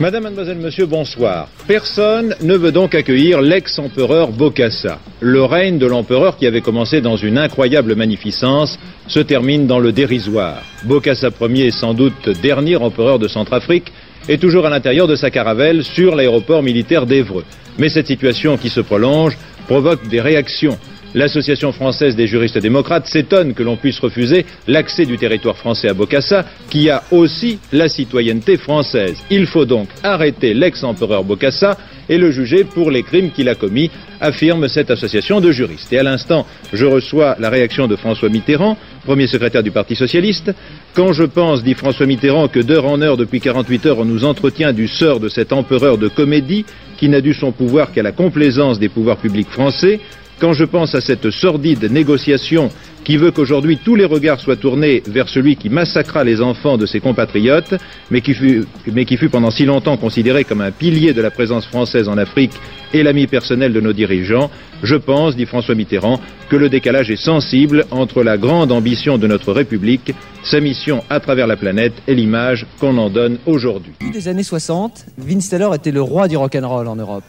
Madame, mademoiselle, monsieur, bonsoir. Personne ne veut donc accueillir l'ex-empereur Bokassa. Le règne de l'empereur qui avait commencé dans une incroyable magnificence se termine dans le dérisoire. Bokassa Ier, sans doute dernier empereur de Centrafrique, est toujours à l'intérieur de sa caravelle sur l'aéroport militaire d'Evreux. Mais cette situation qui se prolonge provoque des réactions. L'Association française des juristes démocrates s'étonne que l'on puisse refuser l'accès du territoire français à Bokassa, qui a aussi la citoyenneté française. Il faut donc arrêter l'ex-empereur Bokassa et le juger pour les crimes qu'il a commis, affirme cette association de juristes. Et à l'instant, je reçois la réaction de François Mitterrand, premier secrétaire du Parti socialiste. Quand je pense, dit François Mitterrand, que d'heure en heure, depuis 48 heures, on nous entretient du sort de cet empereur de comédie, qui n'a dû son pouvoir qu'à la complaisance des pouvoirs publics français, quand je pense à cette sordide négociation qui veut qu'aujourd'hui tous les regards soient tournés vers celui qui massacra les enfants de ses compatriotes, mais qui, fut, pendant si longtemps considéré comme un pilier de la présence française en Afrique et l'ami personnel de nos dirigeants, je pense, dit François Mitterrand, que le décalage est sensible entre la grande ambition de notre République, sa mission à travers la planète et l'image qu'on en donne aujourd'hui. Des années 60, Vince Taylor était le roi du rock'n'roll en Europe.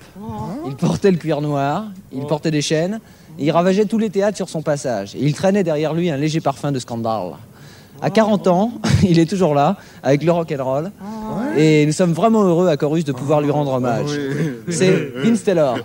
Il portait le cuir noir, il portait des chaînes, et il ravageait tous les théâtres sur son passage. Et il traînait derrière lui un léger parfum de scandale. À 40 ans, il est toujours là, avec le rock'n'roll. Et nous sommes vraiment heureux à Chorus de pouvoir lui rendre hommage. C'est Vince Taylor.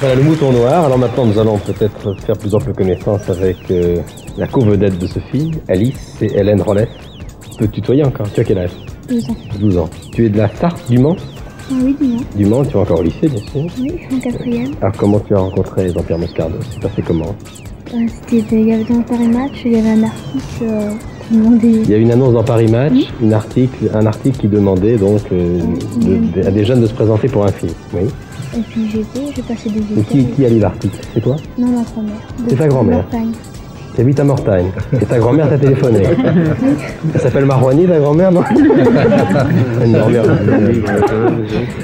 Voilà le mouton noir. Alors maintenant, nous allons peut-être faire plus ample connaissance avec euh, la co-vedette de ce film, Alice et Hélène Rollès. Tu peux te tutoyer encore. Tu as quel âge? 12 ans. 12 ans. Tu es de la Sarthe du Mans? Ah oui, dis-moi. Du Mans, tu es encore au lycée, bien sûr. Oui, je suis en quatrième. Alors comment tu as rencontré Jean-Pierre Moscardo? C'est passé comment? Euh, c'était, il y avait dans Paris Match, il y avait un article euh, qui demandait. Il y a une annonce dans Paris Match, une article, un article qui demandait donc euh, de- de- à des jeunes de se présenter pour un film. Oui. Et puis j'ai été, j'ai passé des Et qui, qui a lu l'article C'est toi Non, ma grand-mère. C'est ta grand-mère. Montagne. Tu habites à Mortagne. Et ta grand-mère t'a téléphoné. Elle s'appelle Marouani, ta grand-mère, non Une grand-mère.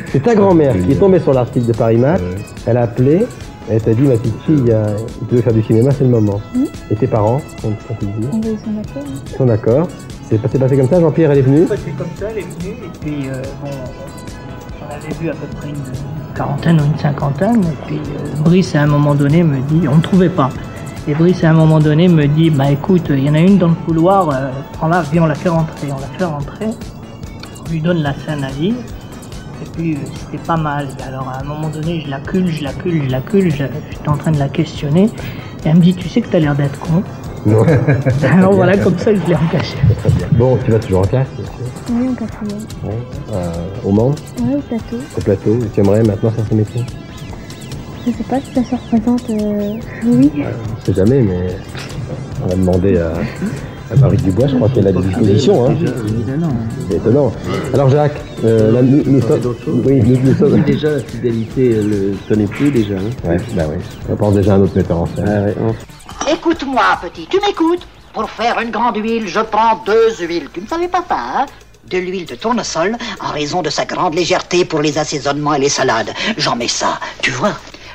C'est ta grand-mère qui est tombée sur l'article de Paris Match. Elle a appelé. Elle t'a dit, ma petite fille, tu veux faire du cinéma, c'est le moment. Mhm. Et tes parents, ils sont d'accord. hein. Ils sont d'accord. C'est passé, passé comme ça, Jean-Pierre, elle est venue C'est comme ça, elle est venue, et puis euh, bon, on avait vu à peu près une quarantaine ou une cinquantaine, et puis euh, Brice à un moment donné me dit, on ne trouvait pas. Et Brice à un moment donné me dit, bah écoute, il y en a une dans le couloir, euh, prends-la, viens, on la fait rentrer. On la fait rentrer, on lui donne la scène à lire, et puis euh, c'était pas mal. Et alors à un moment donné, je la cule, je la cule, je la cule, je- j'étais en train de la questionner, et elle me dit, tu sais que t'as l'air d'être con. Non. Alors voilà, comme ça, je l'ai bien. Bon, tu vas toujours en classe, Oui, en quatrième. Ouais. Euh, au Mans, Ouais, au plateau. au plateau. Et tu aimerais maintenant faire ce métier Je sais pas si ça se représente. Euh... Oui. On sait jamais, mais on va demander à, à Marie Dubois, je crois qu'elle a des dispositions. Hein. C'est étonnant. Alors Jacques, euh, là, nous, nous sommes... Oui, nous, nous sommes... Déjà, la fidélité ne tenait plus déjà. hein. Ouais, bah oui. On pense déjà à un autre metteur en scène. Ah ouais, on- Écoute-moi, petit, tu m'écoutes? Pour faire une grande huile, je prends deux huiles. Tu ne savais pas ça, hein? De l'huile de tournesol, en raison de sa grande légèreté pour les assaisonnements et les salades. J'en mets ça, tu vois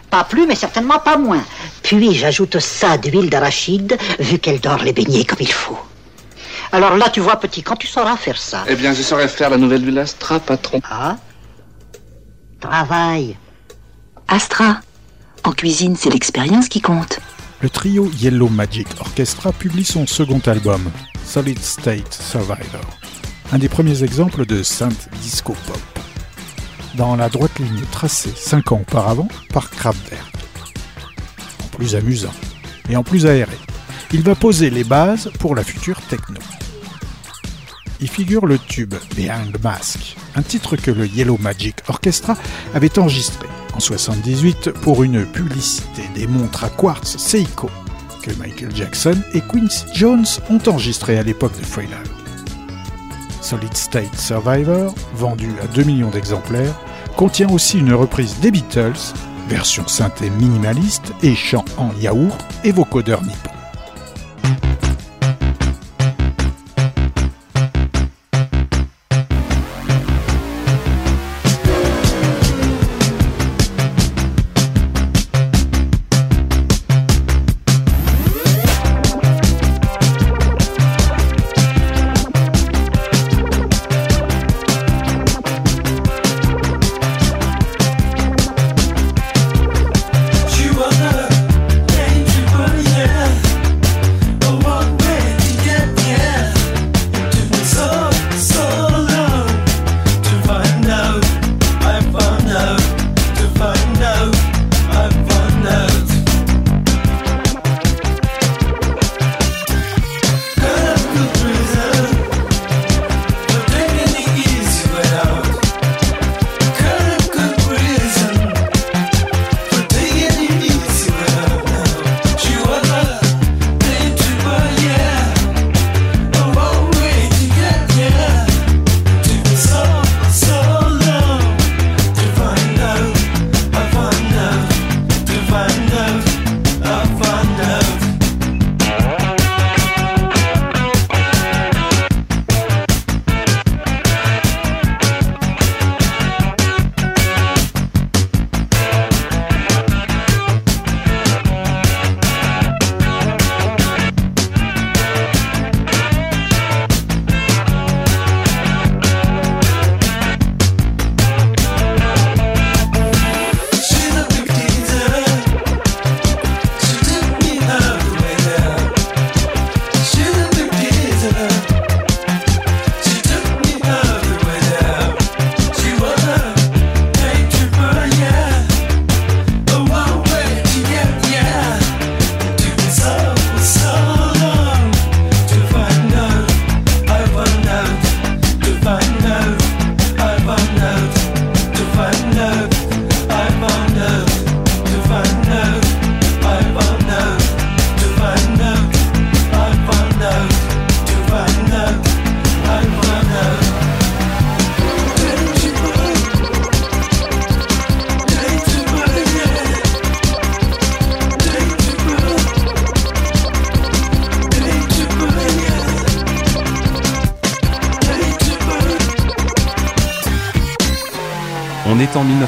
Pas plus, mais certainement pas moins. Puis j'ajoute ça d'huile d'arachide, vu qu'elle dort les beignets comme il faut. Alors là, tu vois, petit, quand tu sauras faire ça... Eh bien, je saurais faire la nouvelle huile Astra, patron. Ah Travail. Astra. En cuisine, c'est l'expérience qui compte. Le trio Yellow Magic Orchestra publie son second album, Solid State Survivor, un des premiers exemples de synth disco pop, dans la droite ligne tracée cinq ans auparavant par Kraftwerk. En plus amusant et en plus aéré, il va poser les bases pour la future techno. Y figure le tube Behind the Mask, un titre que le Yellow Magic Orchestra avait enregistré en 78 pour une publicité des montres à quartz Seiko que Michael Jackson et Quincy Jones ont enregistré à l'époque de Thriller. Solid State Survivor, vendu à 2 millions d'exemplaires, contient aussi une reprise des Beatles, version synthé minimaliste et chant en yaourt et vocodeur nippon.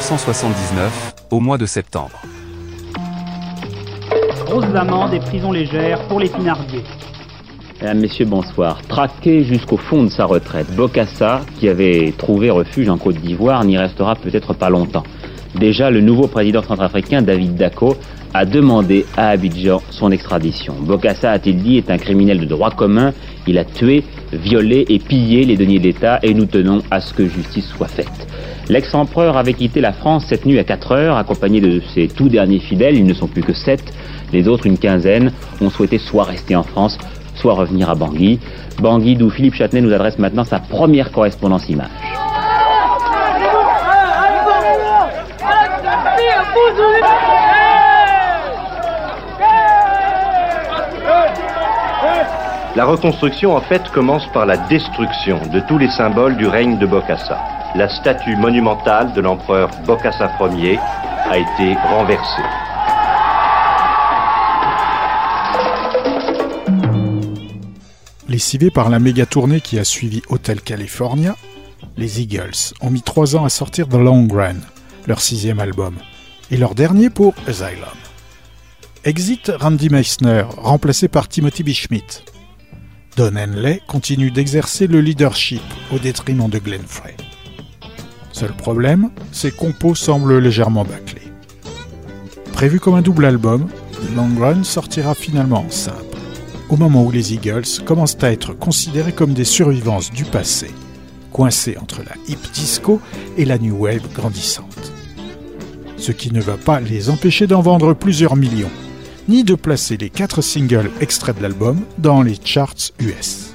1979, au mois de septembre. Grosses amendes et prisons légères pour les pinardiers. Mesdames, Messieurs, bonsoir. Traqué jusqu'au fond de sa retraite, Bokassa, qui avait trouvé refuge en Côte d'Ivoire, n'y restera peut-être pas longtemps. Déjà, le nouveau président centrafricain, David Dako, a demandé à Abidjan son extradition. Bokassa, a-t-il dit, est un criminel de droit commun. Il a tué, violé et pillé les deniers d'État et nous tenons à ce que justice soit faite. L'ex-empereur avait quitté la France cette nuit à 4 heures, accompagné de ses tout derniers fidèles. Ils ne sont plus que 7. Les autres, une quinzaine, ont souhaité soit rester en France, soit revenir à Bangui. Bangui, d'où Philippe Châtenay nous adresse maintenant sa première correspondance image. La reconstruction, en fait, commence par la destruction de tous les symboles du règne de Bokassa. La statue monumentale de l'empereur Bokassa Ier a été renversée. Lessivés par la méga tournée qui a suivi Hotel California, les Eagles ont mis trois ans à sortir The Long Run, leur sixième album, et leur dernier pour Asylum. Exit Randy Meissner, remplacé par Timothy B. Schmidt. Don Henley continue d'exercer le leadership au détriment de Glenn Frey. Seul problème, ses compos semblent légèrement bâclés. Prévu comme un double album, Long Run sortira finalement en simple, au moment où les Eagles commencent à être considérés comme des survivances du passé, coincés entre la hip disco et la new wave grandissante. Ce qui ne va pas les empêcher d'en vendre plusieurs millions, ni de placer les quatre singles extraits de l'album dans les charts US.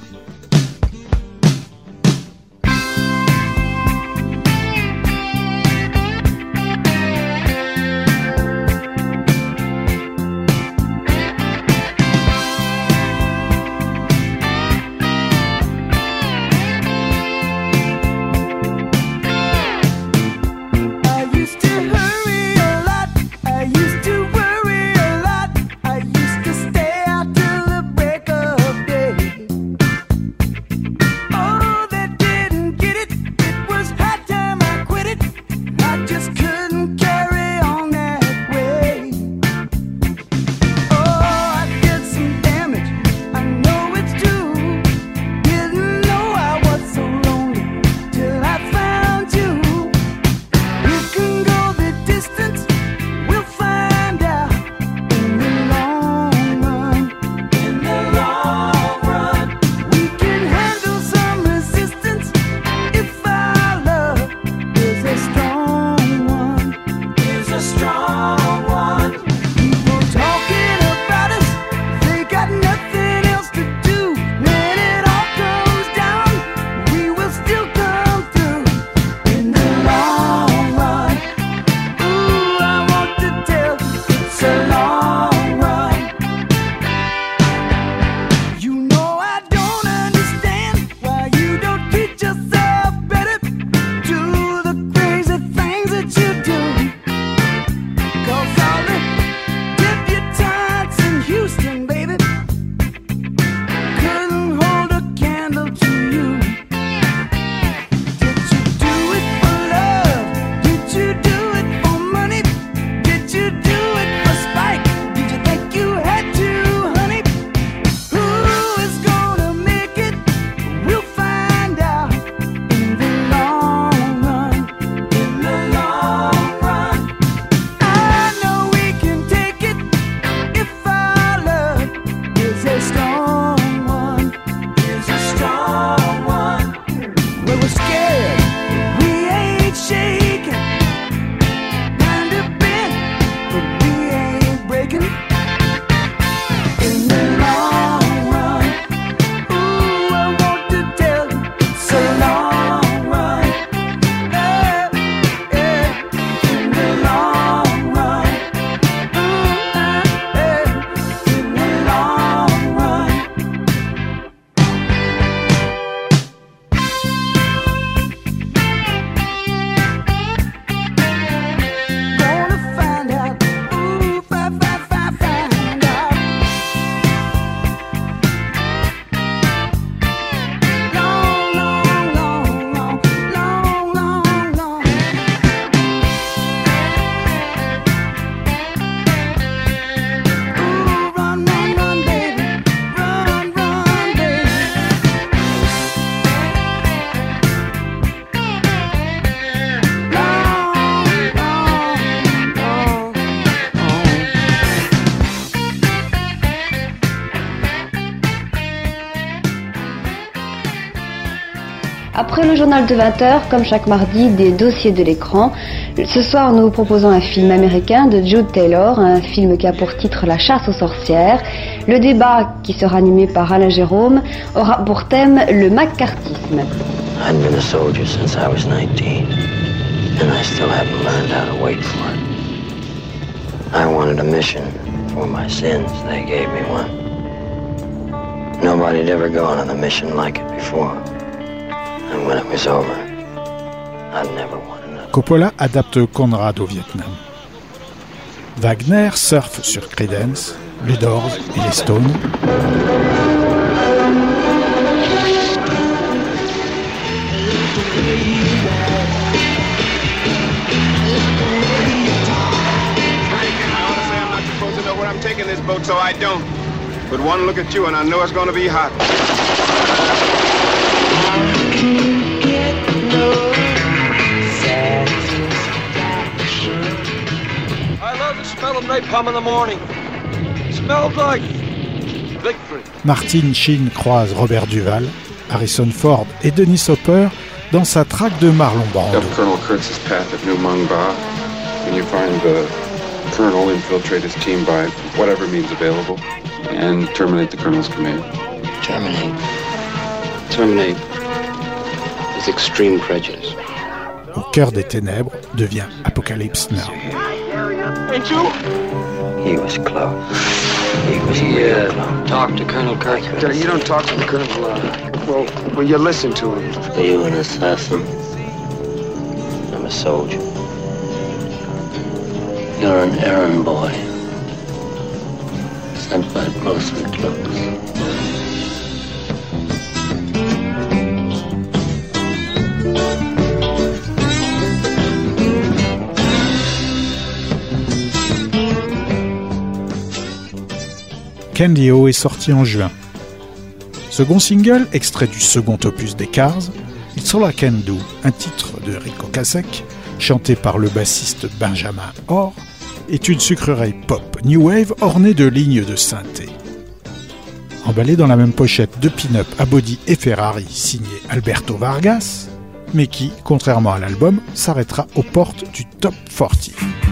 20h, comme chaque mardi, des dossiers de l'écran. Ce soir, nous vous proposons un film américain de Jude Taylor, un film qui a pour titre La chasse aux sorcières. Le débat, qui sera animé par Alain Jérôme, aura pour thème le macartisme. I'd been a soldier since I was 19, and I still haven't learned how to wait for it. I wanted a mission for my sins. They gave me one. Nobody'd ever gone on a mission like it before. Coppola adapte Conrad au Vietnam. Wagner surfe sur Creedence, les Doors et les Stones. Taking this boat, so I don't. But one look at you and I know it's gonna be hot. I love the smell of napalm in the morning. smells like victory. Martin Sheen croise Robert Duval, Harrison Ford et Dennis Hopper dans sa traque de Marlon Brando. Up Colonel Kurtz's path at New Mung Ba. When you find the colonel, infiltrate his team by whatever means available and terminate the colonel's command? Terminate. Au cœur des ténèbres devient Apocalypse Now. He was close. He was He, real uh, close. talk to Colonel Kirk. You don't talk to the colonel. Uh, well, well, you listen to him. Are you an assassin? I'm a soldier. You're an errand boy. Sent by Grocer Close. Candy O est sorti en juin. Second single, extrait du second opus des Cars, It's All I Can Do, un titre de Rico Kasek, chanté par le bassiste Benjamin Orr, est une sucrerie pop new wave ornée de lignes de synthé. Emballé dans la même pochette de pin-up à body et Ferrari signé Alberto Vargas, mais qui, contrairement à l'album, s'arrêtera aux portes du top 40.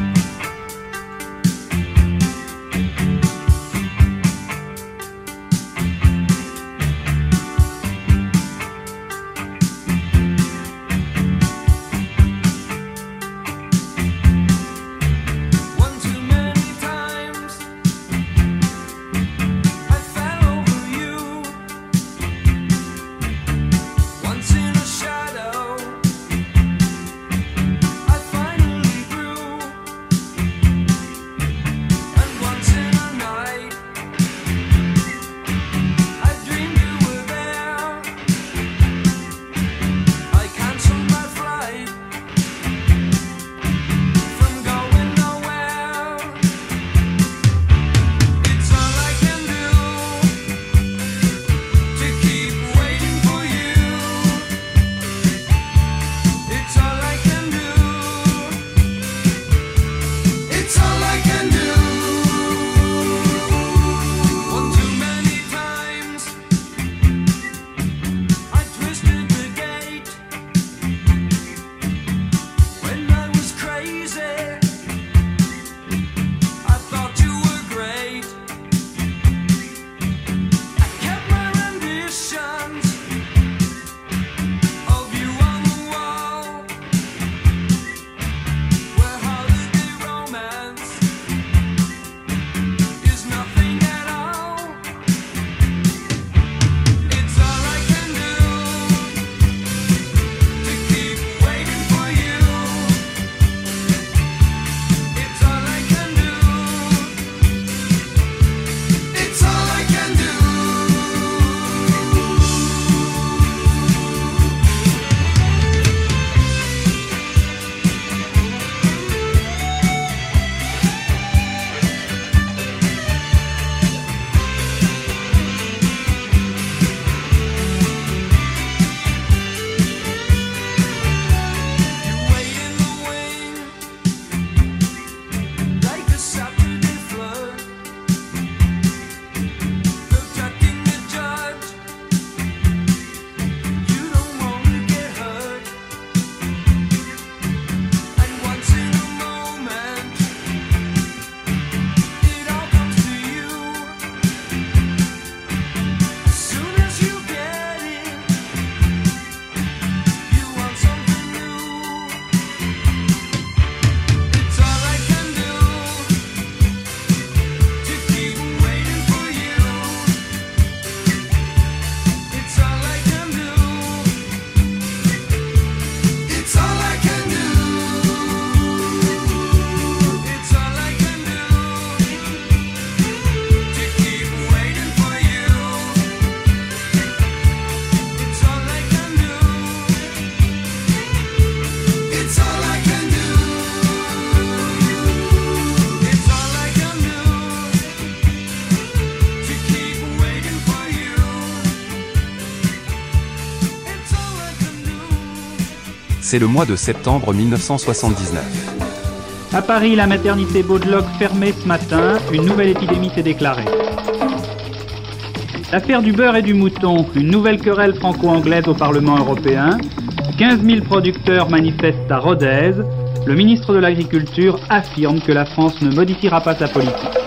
C'est le mois de septembre 1979. À Paris, la maternité Baudeloc fermée ce matin, une nouvelle épidémie s'est déclarée. L'affaire du beurre et du mouton, une nouvelle querelle franco-anglaise au Parlement européen. 15 000 producteurs manifestent à Rodez. Le ministre de l'Agriculture affirme que la France ne modifiera pas sa politique.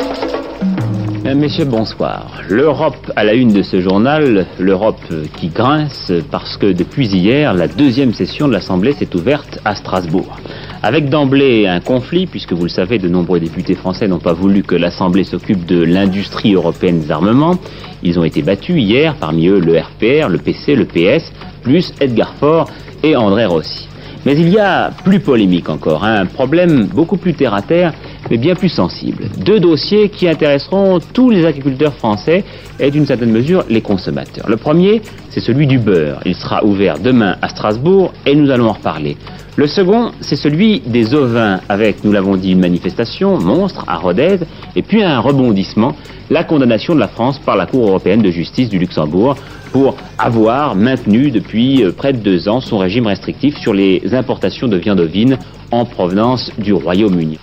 Mesdames, Messieurs, bonsoir. L'Europe à la une de ce journal, l'Europe qui grince parce que depuis hier, la deuxième session de l'Assemblée s'est ouverte à Strasbourg. Avec d'emblée un conflit, puisque vous le savez, de nombreux députés français n'ont pas voulu que l'Assemblée s'occupe de l'industrie européenne des armements. Ils ont été battus hier, parmi eux le RPR, le PC, le PS, plus Edgar Faure et André Rossi. Mais il y a plus polémique encore, un problème beaucoup plus terre à terre, mais bien plus sensible. Deux dossiers qui intéresseront tous les agriculteurs français et d'une certaine mesure les consommateurs. Le premier, c'est celui du beurre. Il sera ouvert demain à Strasbourg et nous allons en reparler. Le second, c'est celui des ovins, avec, nous l'avons dit, une manifestation monstre à Rodez, et puis un rebondissement, la condamnation de la France par la Cour européenne de justice du Luxembourg pour avoir maintenu depuis euh, près de deux ans son régime restrictif sur les importations de viande ovine en provenance du Royaume-Uni.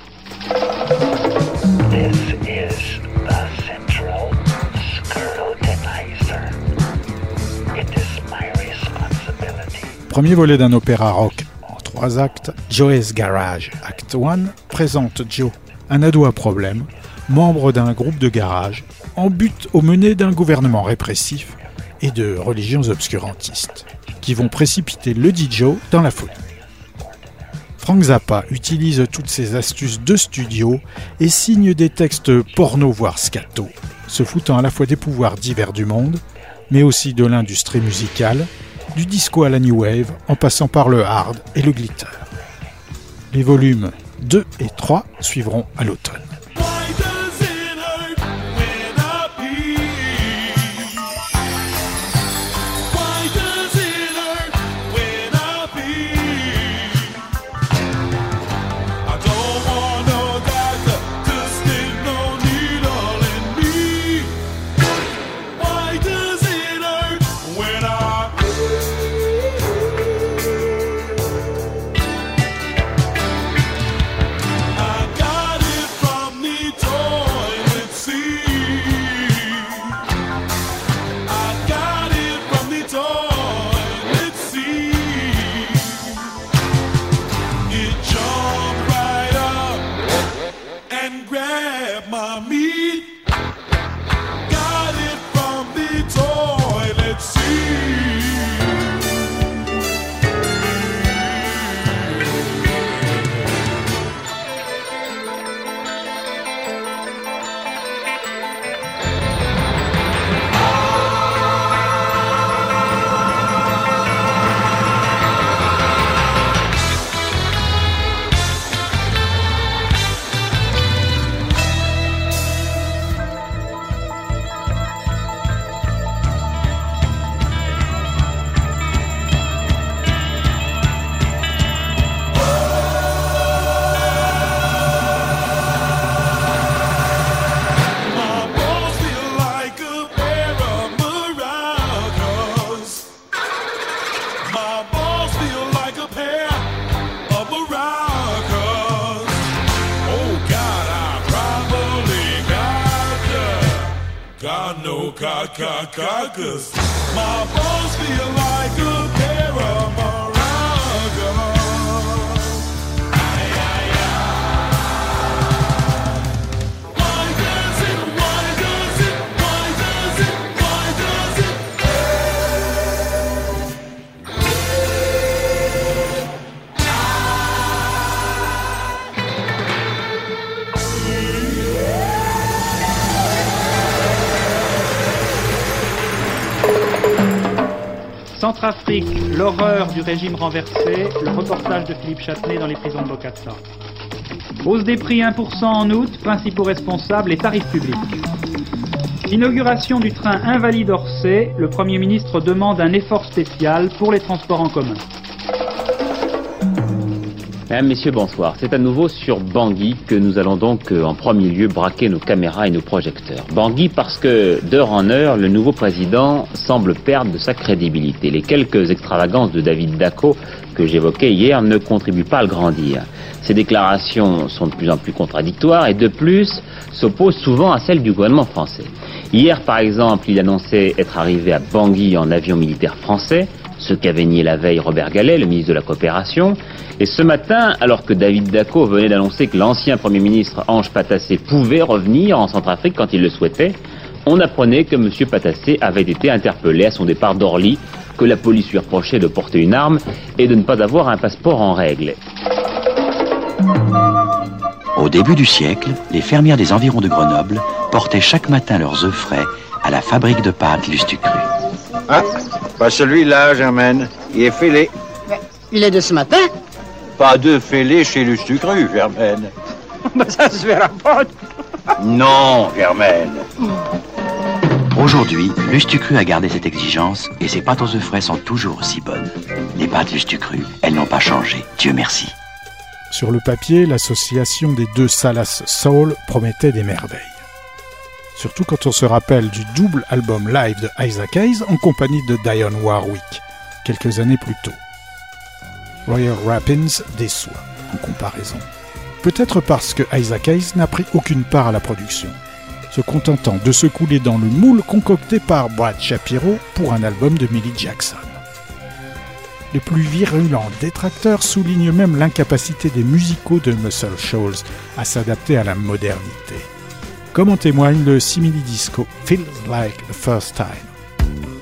Premier volet d'un opéra rock en trois actes, Joe's Garage, Act 1, présente Joe, un ado à problème, membre d'un groupe de garage, en but au mené d'un gouvernement répressif et de religions obscurantistes, qui vont précipiter le Joe dans la folie. Frank Zappa utilise toutes ses astuces de studio et signe des textes porno voire scato, se foutant à la fois des pouvoirs divers du monde, mais aussi de l'industrie musicale, du disco à la new wave, en passant par le hard et le glitter. Les volumes 2 et 3 suivront à l'automne. suckers. Régime renversé, le reportage de Philippe Châtenay dans les prisons de Bokassa. Hausse des prix 1% en août, principaux responsables, les tarifs publics. Inauguration du train invalide Orsay, le Premier ministre demande un effort spécial pour les transports en commun. Mesdames, Messieurs, bonsoir. C'est à nouveau sur Bangui que nous allons donc euh, en premier lieu braquer nos caméras et nos projecteurs. Bangui parce que d'heure en heure, le nouveau président semble perdre de sa crédibilité. Les quelques extravagances de David Daco que j'évoquais hier ne contribuent pas à le grandir. Ses déclarations sont de plus en plus contradictoires et de plus s'opposent souvent à celles du gouvernement français. Hier, par exemple, il annonçait être arrivé à Bangui en avion militaire français, ce qu'avait nié la veille Robert Gallet, le ministre de la Coopération. Et ce matin, alors que David Daco venait d'annoncer que l'ancien Premier ministre Ange Patassé pouvait revenir en Centrafrique quand il le souhaitait, on apprenait que M. Patassé avait été interpellé à son départ d'Orly, que la police lui reprochait de porter une arme et de ne pas avoir un passeport en règle. Au début du siècle, les fermières des environs de Grenoble portaient chaque matin leurs œufs frais à la fabrique de pâtes Lustucru. Ah, pas celui-là, Germaine. Il est fêlé. Il est de ce matin Pas de fêlé chez Lustucru, Germaine. Ben, Ça se verra pas. Non, Germaine. Aujourd'hui, Lustucru a gardé cette exigence et ses pâtes aux œufs frais sont toujours aussi bonnes. Les pâtes Lustucru, elles n'ont pas changé, Dieu merci. Sur le papier, l'association des deux Salas Soul promettait des merveilles. Surtout quand on se rappelle du double album live de Isaac Hayes en compagnie de Dionne Warwick, quelques années plus tôt. Royal Rapids déçoit, en comparaison. Peut-être parce que Isaac Hayes n'a pris aucune part à la production, se contentant de se couler dans le moule concocté par Brad Shapiro pour un album de Millie Jackson. Les plus virulents détracteurs soulignent même l'incapacité des musicaux de Muscle Shoals à s'adapter à la modernité. Comme en témoigne le simili-disco Feels Like the First Time.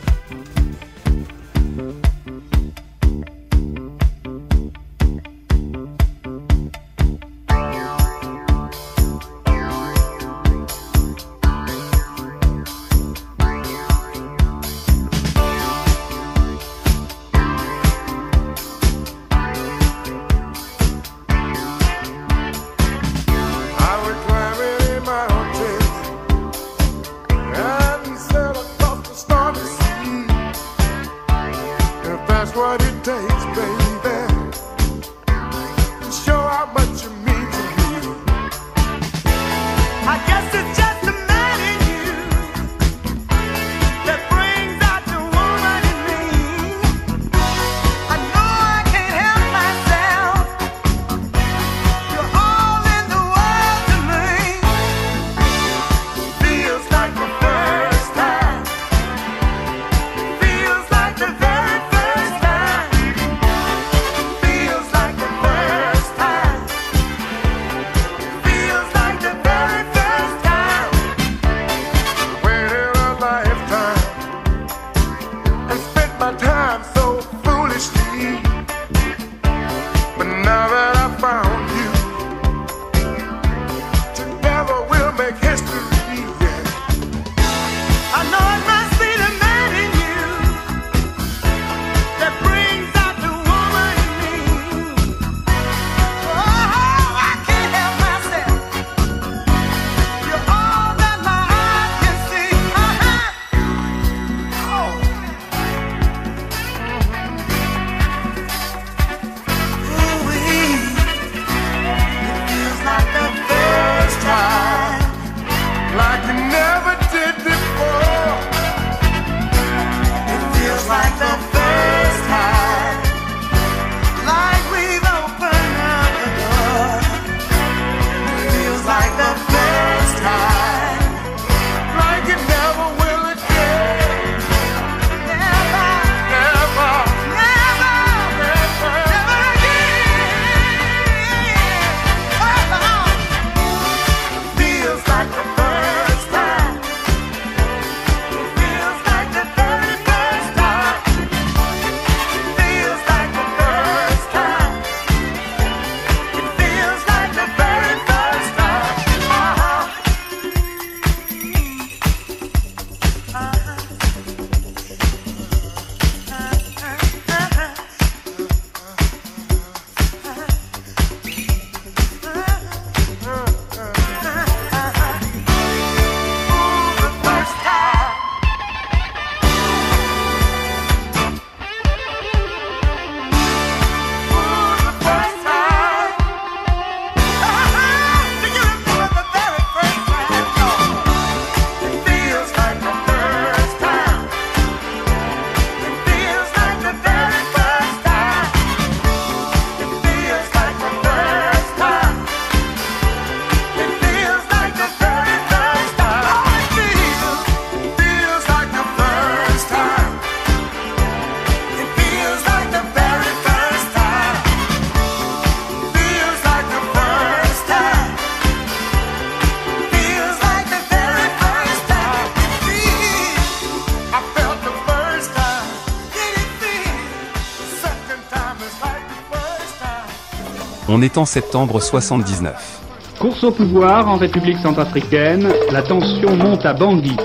On est en septembre 79. Course au pouvoir en République centrafricaine, la tension monte à Bangui.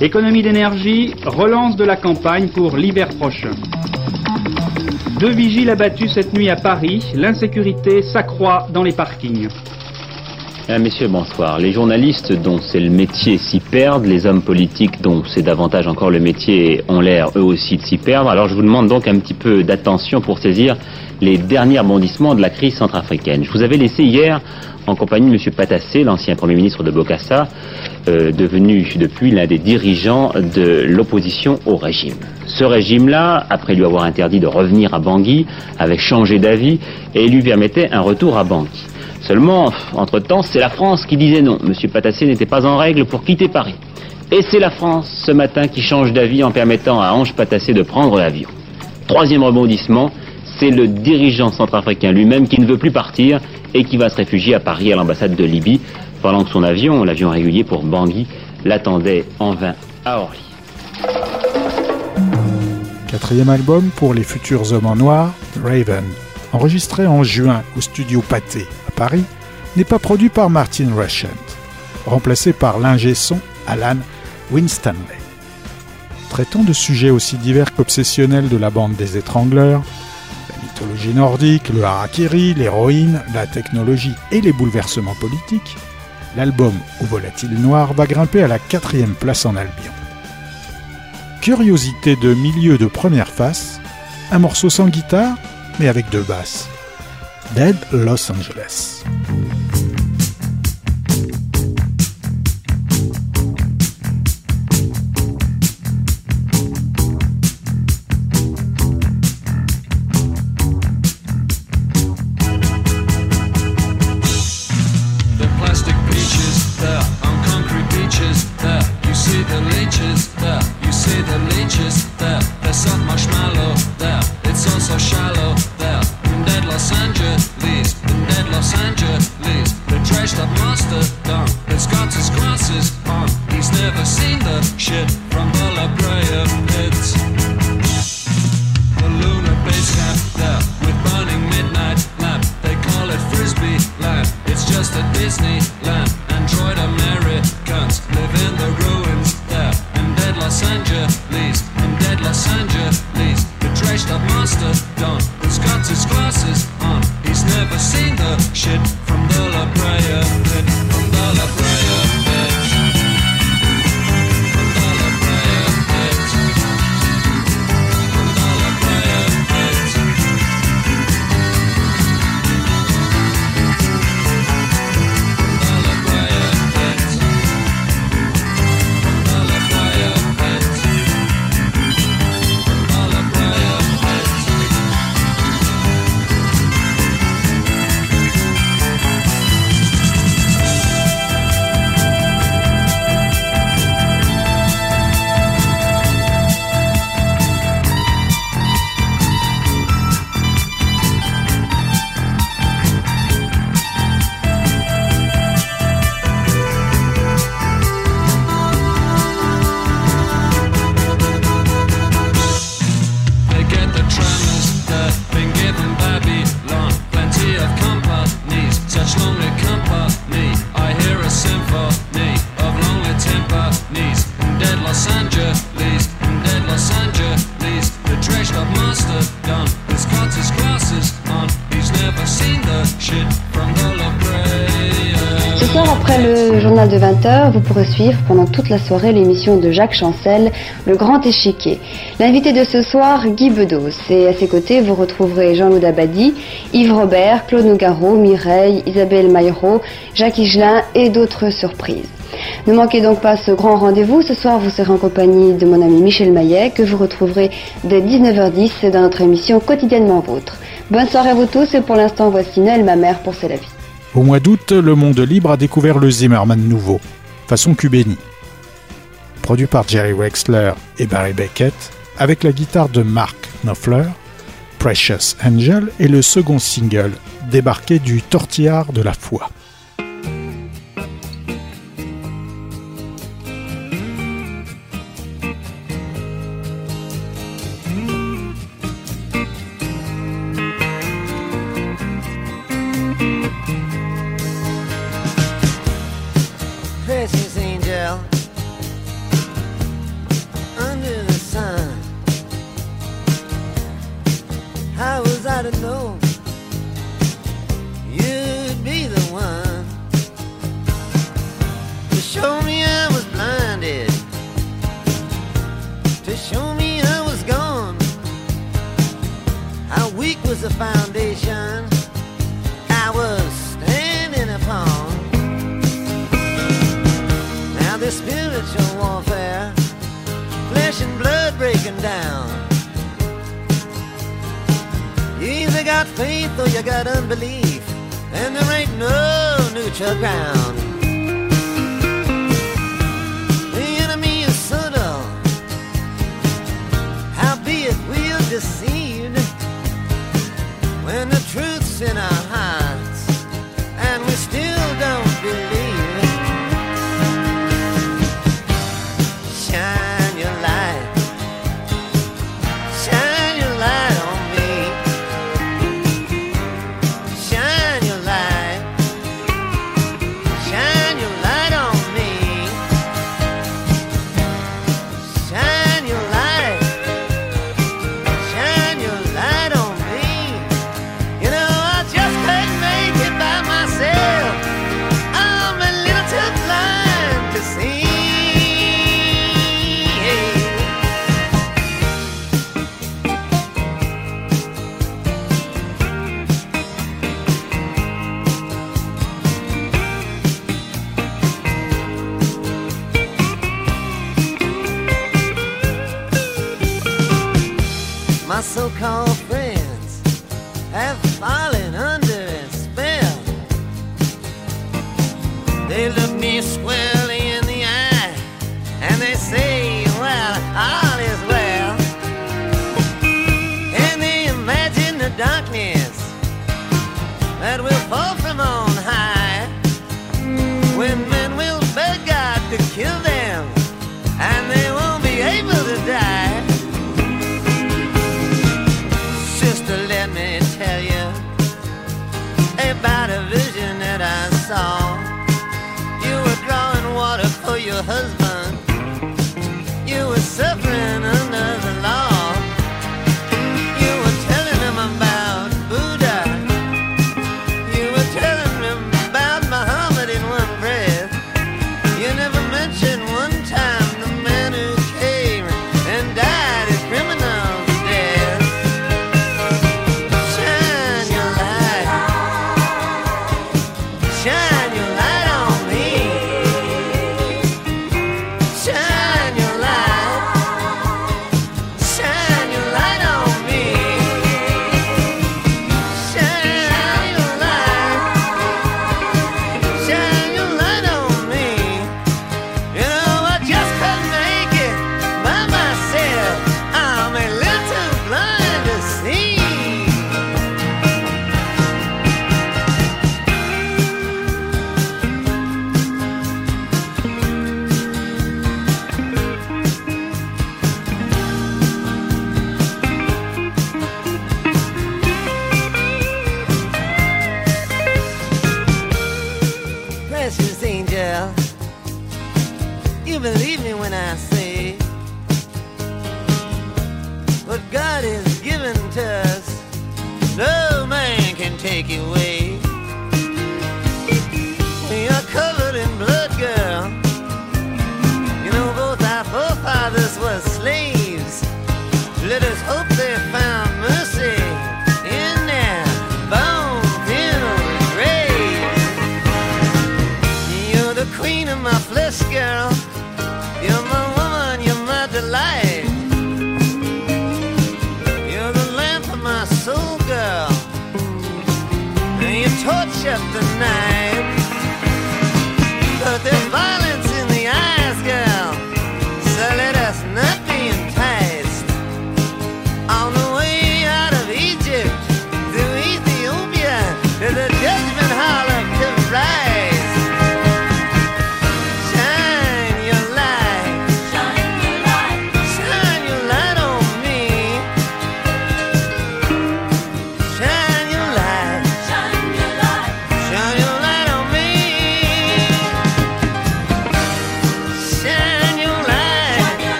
Économie d'énergie, relance de la campagne pour l'hiver prochain. Deux vigiles abattus cette nuit à Paris, l'insécurité s'accroît dans les parkings. Mesdames, Messieurs, bonsoir. Les journalistes dont c'est le métier s'y perdent, les hommes politiques dont c'est davantage encore le métier ont l'air eux aussi de s'y perdre. Alors je vous demande donc un petit peu d'attention pour saisir les derniers rebondissements de la crise centrafricaine. Je vous avais laissé hier en compagnie de M. Patassé, l'ancien Premier ministre de Bokassa, euh, devenu depuis l'un des dirigeants de l'opposition au régime. Ce régime-là, après lui avoir interdit de revenir à Bangui, avait changé d'avis et lui permettait un retour à Bangui. Seulement, entre-temps, c'est la France qui disait non. M. Patassé n'était pas en règle pour quitter Paris. Et c'est la France, ce matin, qui change d'avis en permettant à Ange Patassé de prendre l'avion. Troisième rebondissement, c'est le dirigeant centrafricain lui-même qui ne veut plus partir et qui va se réfugier à Paris à l'ambassade de Libye, pendant que son avion, l'avion régulier pour Bangui, l'attendait en vain à Orly. Quatrième album pour les futurs hommes en noir, Raven, enregistré en juin au studio Pathé Paris, n'est pas produit par Martin Rushent, remplacé par l'ingé son Alan Winstanley. Traitant de sujets aussi divers qu'obsessionnels de la bande des étrangleurs, la mythologie nordique, le harakiri, l'héroïne, la technologie et les bouleversements politiques, l'album Au volatile noir va grimper à la quatrième place en Albion. Curiosité de milieu de première face, un morceau sans guitare, mais avec deux basses. Dead Los Angeles. De 20h, vous pourrez suivre pendant toute la soirée l'émission de Jacques Chancel, Le Grand Échiquier. L'invité de ce soir, Guy Bedos. Et à ses côtés, vous retrouverez Jean-Loup Dabadi, Yves Robert, Claude Nougaro, Mireille, Isabelle Maillot, Jacques Higelin et d'autres surprises. Ne manquez donc pas ce grand rendez-vous. Ce soir, vous serez en compagnie de mon ami Michel Maillet, que vous retrouverez dès 19h10 dans notre émission Quotidiennement Vôtre. Bonne soirée à vous tous et pour l'instant, voici Noël, ma mère, pour C'est la vie. Au mois d'août, le monde libre a découvert le Zimmerman nouveau, façon Cubeni. Produit par Jerry Wexler et Barry Beckett, avec la guitare de Mark Knopfler, Precious Angel est le second single débarqué du tortillard de la foi.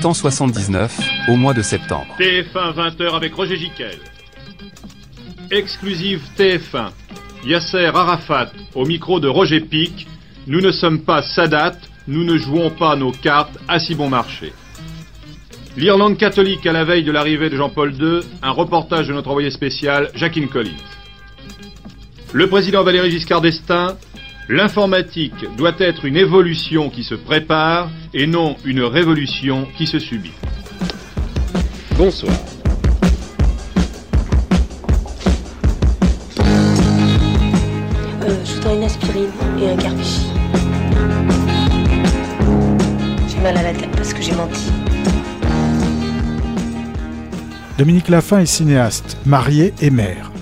On est en 79, au mois de septembre. TF1 20h avec Roger Giquel. Exclusive TF1. Yasser Arafat au micro de Roger Pic. Nous ne sommes pas Sadat, nous ne jouons pas nos cartes à si bon marché. L'Irlande catholique à la veille de l'arrivée de Jean-Paul II, un reportage de notre envoyé spécial, Jacqueline Collins. Le président Valéry Giscard d'Estaing, l'informatique doit être une évolution qui se prépare et non une révolution qui se subit. Bonsoir. Euh, je voudrais une aspirine et un carpichy. J'ai mal à la tête parce que j'ai menti. Dominique Laffin est cinéaste, mariée et mère.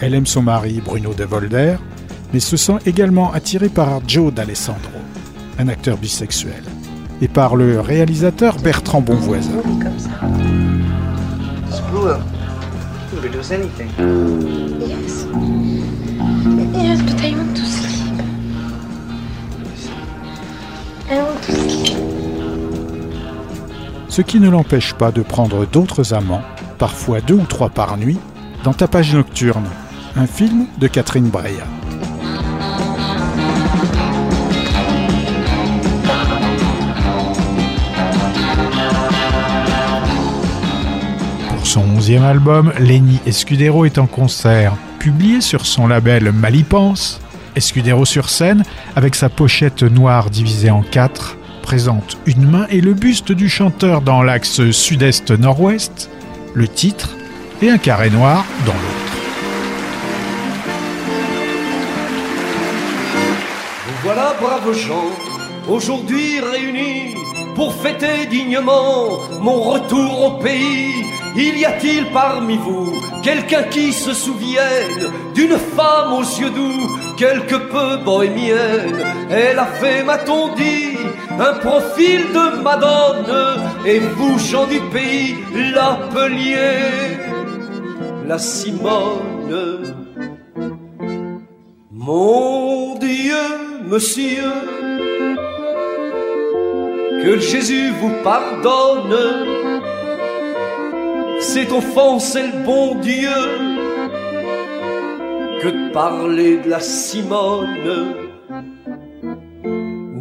Elle aime son mari Bruno de Volder, mais se sent également attirée par Joe D'Alessandro, un acteur bisexuel, et par le réalisateur Bertrand Bonvoisin. Ce qui ne l'empêche pas de prendre d'autres amants, parfois deux ou trois par nuit, dans Tapage nocturne, un film de Catherine Breillat. Son onzième album, Lenny Escudero est en concert, publié sur son label Malipance. Escudero sur scène, avec sa pochette noire divisée en quatre, présente une main et le buste du chanteur dans l'axe sud-est-nord-ouest, le titre et un carré noir dans l'autre. Voilà, braves gens, aujourd'hui réunis pour fêter dignement mon retour au pays. Il y a-t-il parmi vous quelqu'un qui se souvienne d'une femme aux yeux doux, quelque peu bohémienne? Elle a fait, m'a-t-on dit, un profil de madone, et vous, gens du pays, l'appeliez la Simone. Mon Dieu, monsieur, que Jésus vous pardonne. C'est offenser le bon Dieu que de parler de la Simone.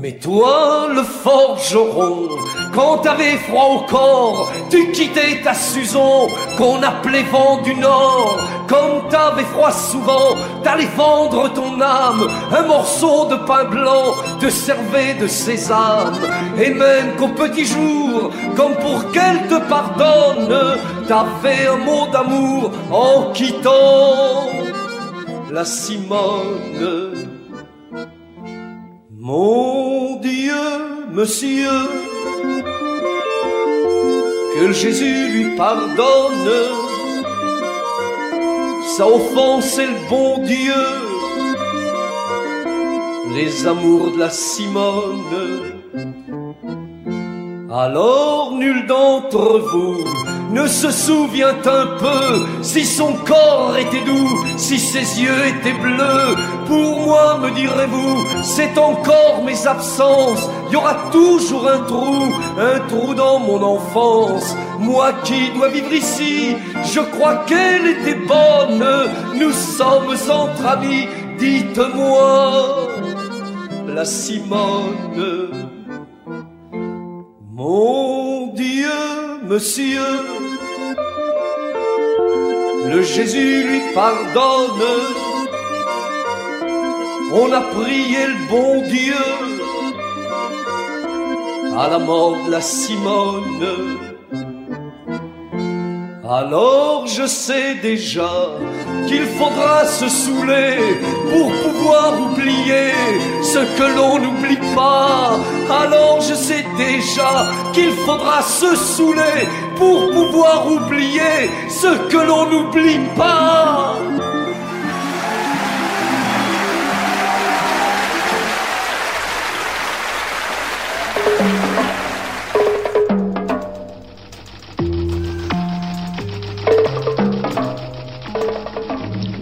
Mais toi, le forgeron, quand t'avais froid au corps, tu quittais ta Susan qu'on appelait vent du Nord. Comme t'avais froid souvent, t'allais vendre ton âme. Un morceau de pain blanc te servait de sésame. Et même qu'au petit jour, comme pour qu'elle te pardonne, t'avais un mot d'amour en quittant la Simone. Mon Dieu, monsieur, que Jésus lui pardonne. Ça offensait le bon Dieu, les amours de la Simone. Alors nul d'entre vous ne se souvient un peu si son corps était doux, si ses yeux étaient bleus. Pour moi, me direz-vous, c'est encore mes absences. Il y aura toujours un trou, un trou dans mon enfance. Moi qui dois vivre ici, je crois qu'elle était bonne. Nous sommes entre amis, dites-moi, la Simone. Mon Dieu, monsieur, le Jésus lui pardonne. On a prié le bon Dieu à la mort de la Simone. Alors je sais déjà qu'il faudra se saouler pour pouvoir oublier ce que l'on n'oublie pas. Alors je sais déjà qu'il faudra se saouler pour pouvoir oublier ce que l'on n'oublie pas.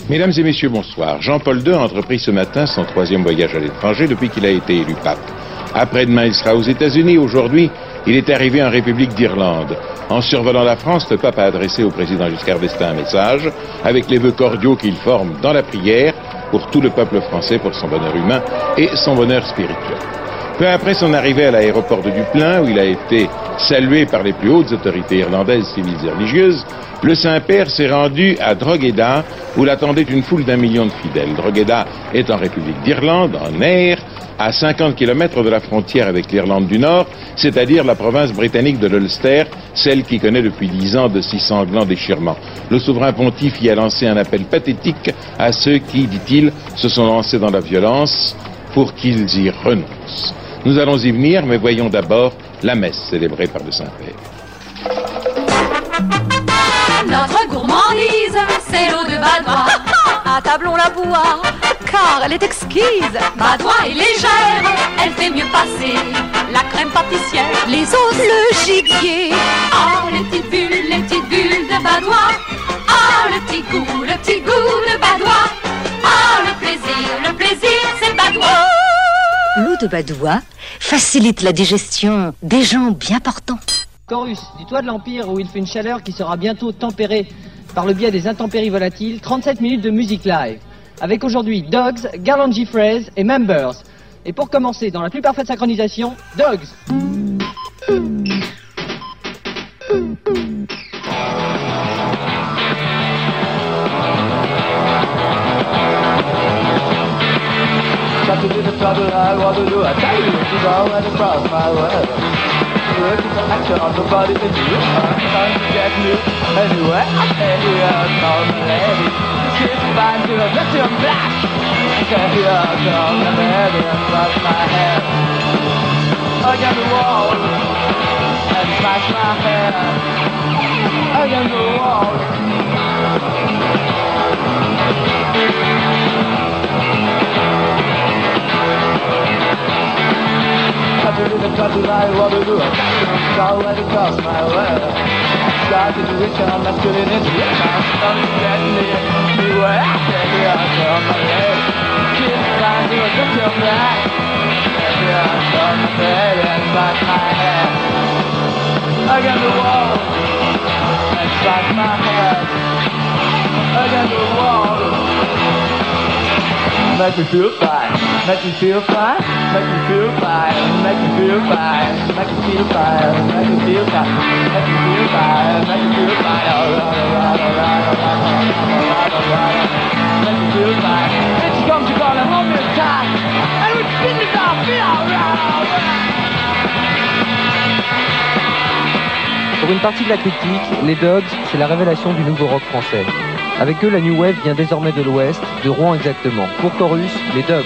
Mesdames et messieurs, bonsoir. Jean-Paul II a entrepris ce matin son troisième voyage à l'étranger depuis qu'il a été élu pape. Après-demain, il sera aux États-Unis. Aujourd'hui, il est arrivé en République d'Irlande. En survolant la France, le pape a adressé au président Giscard d'Estaing un message avec les vœux cordiaux qu'il forme dans la prière pour tout le peuple français, pour son bonheur humain et son bonheur spirituel. Peu après son arrivée à l'aéroport de Dublin, où il a été salué par les plus hautes autorités irlandaises, civiles et religieuses, le Saint-Père s'est rendu à Drogheda, où l'attendait une foule d'un million de fidèles. Drogheda est en République d'Irlande, en air, à 50 km de la frontière avec l'Irlande du Nord, c'est-à-dire la province britannique de l'Ulster, celle qui connaît depuis dix ans de si sanglants déchirements. Le souverain pontife y a lancé un appel pathétique à ceux qui, dit-il, se sont lancés dans la violence pour qu'ils y renoncent. Nous allons y venir, mais voyons d'abord la messe célébrée par le Saint-Père. Notre gourmandise, c'est l'eau de Badois. Attablons la boire, car elle est exquise. Badois est légère, elle fait mieux passer la crème pâtissière, les os, le gibier. Oh, les petites bulles, les petites bulles de Badois. Oh, le petit goût, le petit goût de Badois. Oh, le plaisir, le plaisir, c'est. L'eau de Badois facilite la digestion des gens bien portants. Chorus, du toit de l'Empire où il fait une chaleur qui sera bientôt tempérée par le biais des intempéries volatiles, 37 minutes de musique live. Avec aujourd'hui Dogs, Garland G. Fraze et Members. Et pour commencer, dans la plus parfaite synchronisation, Dogs. Trouble I want to do. I tell you, you go and across my way. Working for action on the body in you. I'm trying to get new. Anyway, I say here come the lady. She's fine to a dirty and black. I say here come the lady and my hair. Against the wall and smash my hair. Against the wall. Got to do the trouble I want to do. Go and across my way. Got to do it, I'm masculinity. I'm starting to get me. Beware, I say here come the lady. She's trying to a dirty and black. Here come the lady and smash my hair. Against the wall and smash my head. Pour une partie de la critique, les Dogs, c'est la révélation du nouveau rock français. Avec eux, la New Wave vient désormais de l'Ouest, de Rouen exactement. Pour Chorus, les Dogs.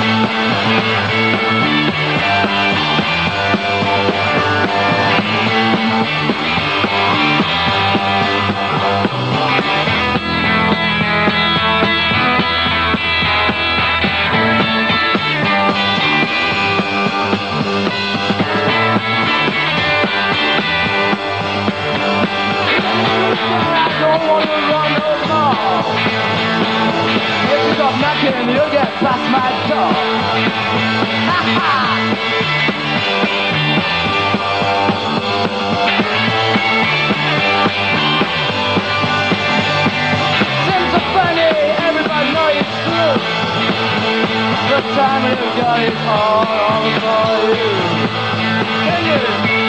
don't want to run no more. If you stop knocking, you'll get past my door. Ha ha! Seems so funny, everybody knows it's true. The time you've got is all for you. Can you?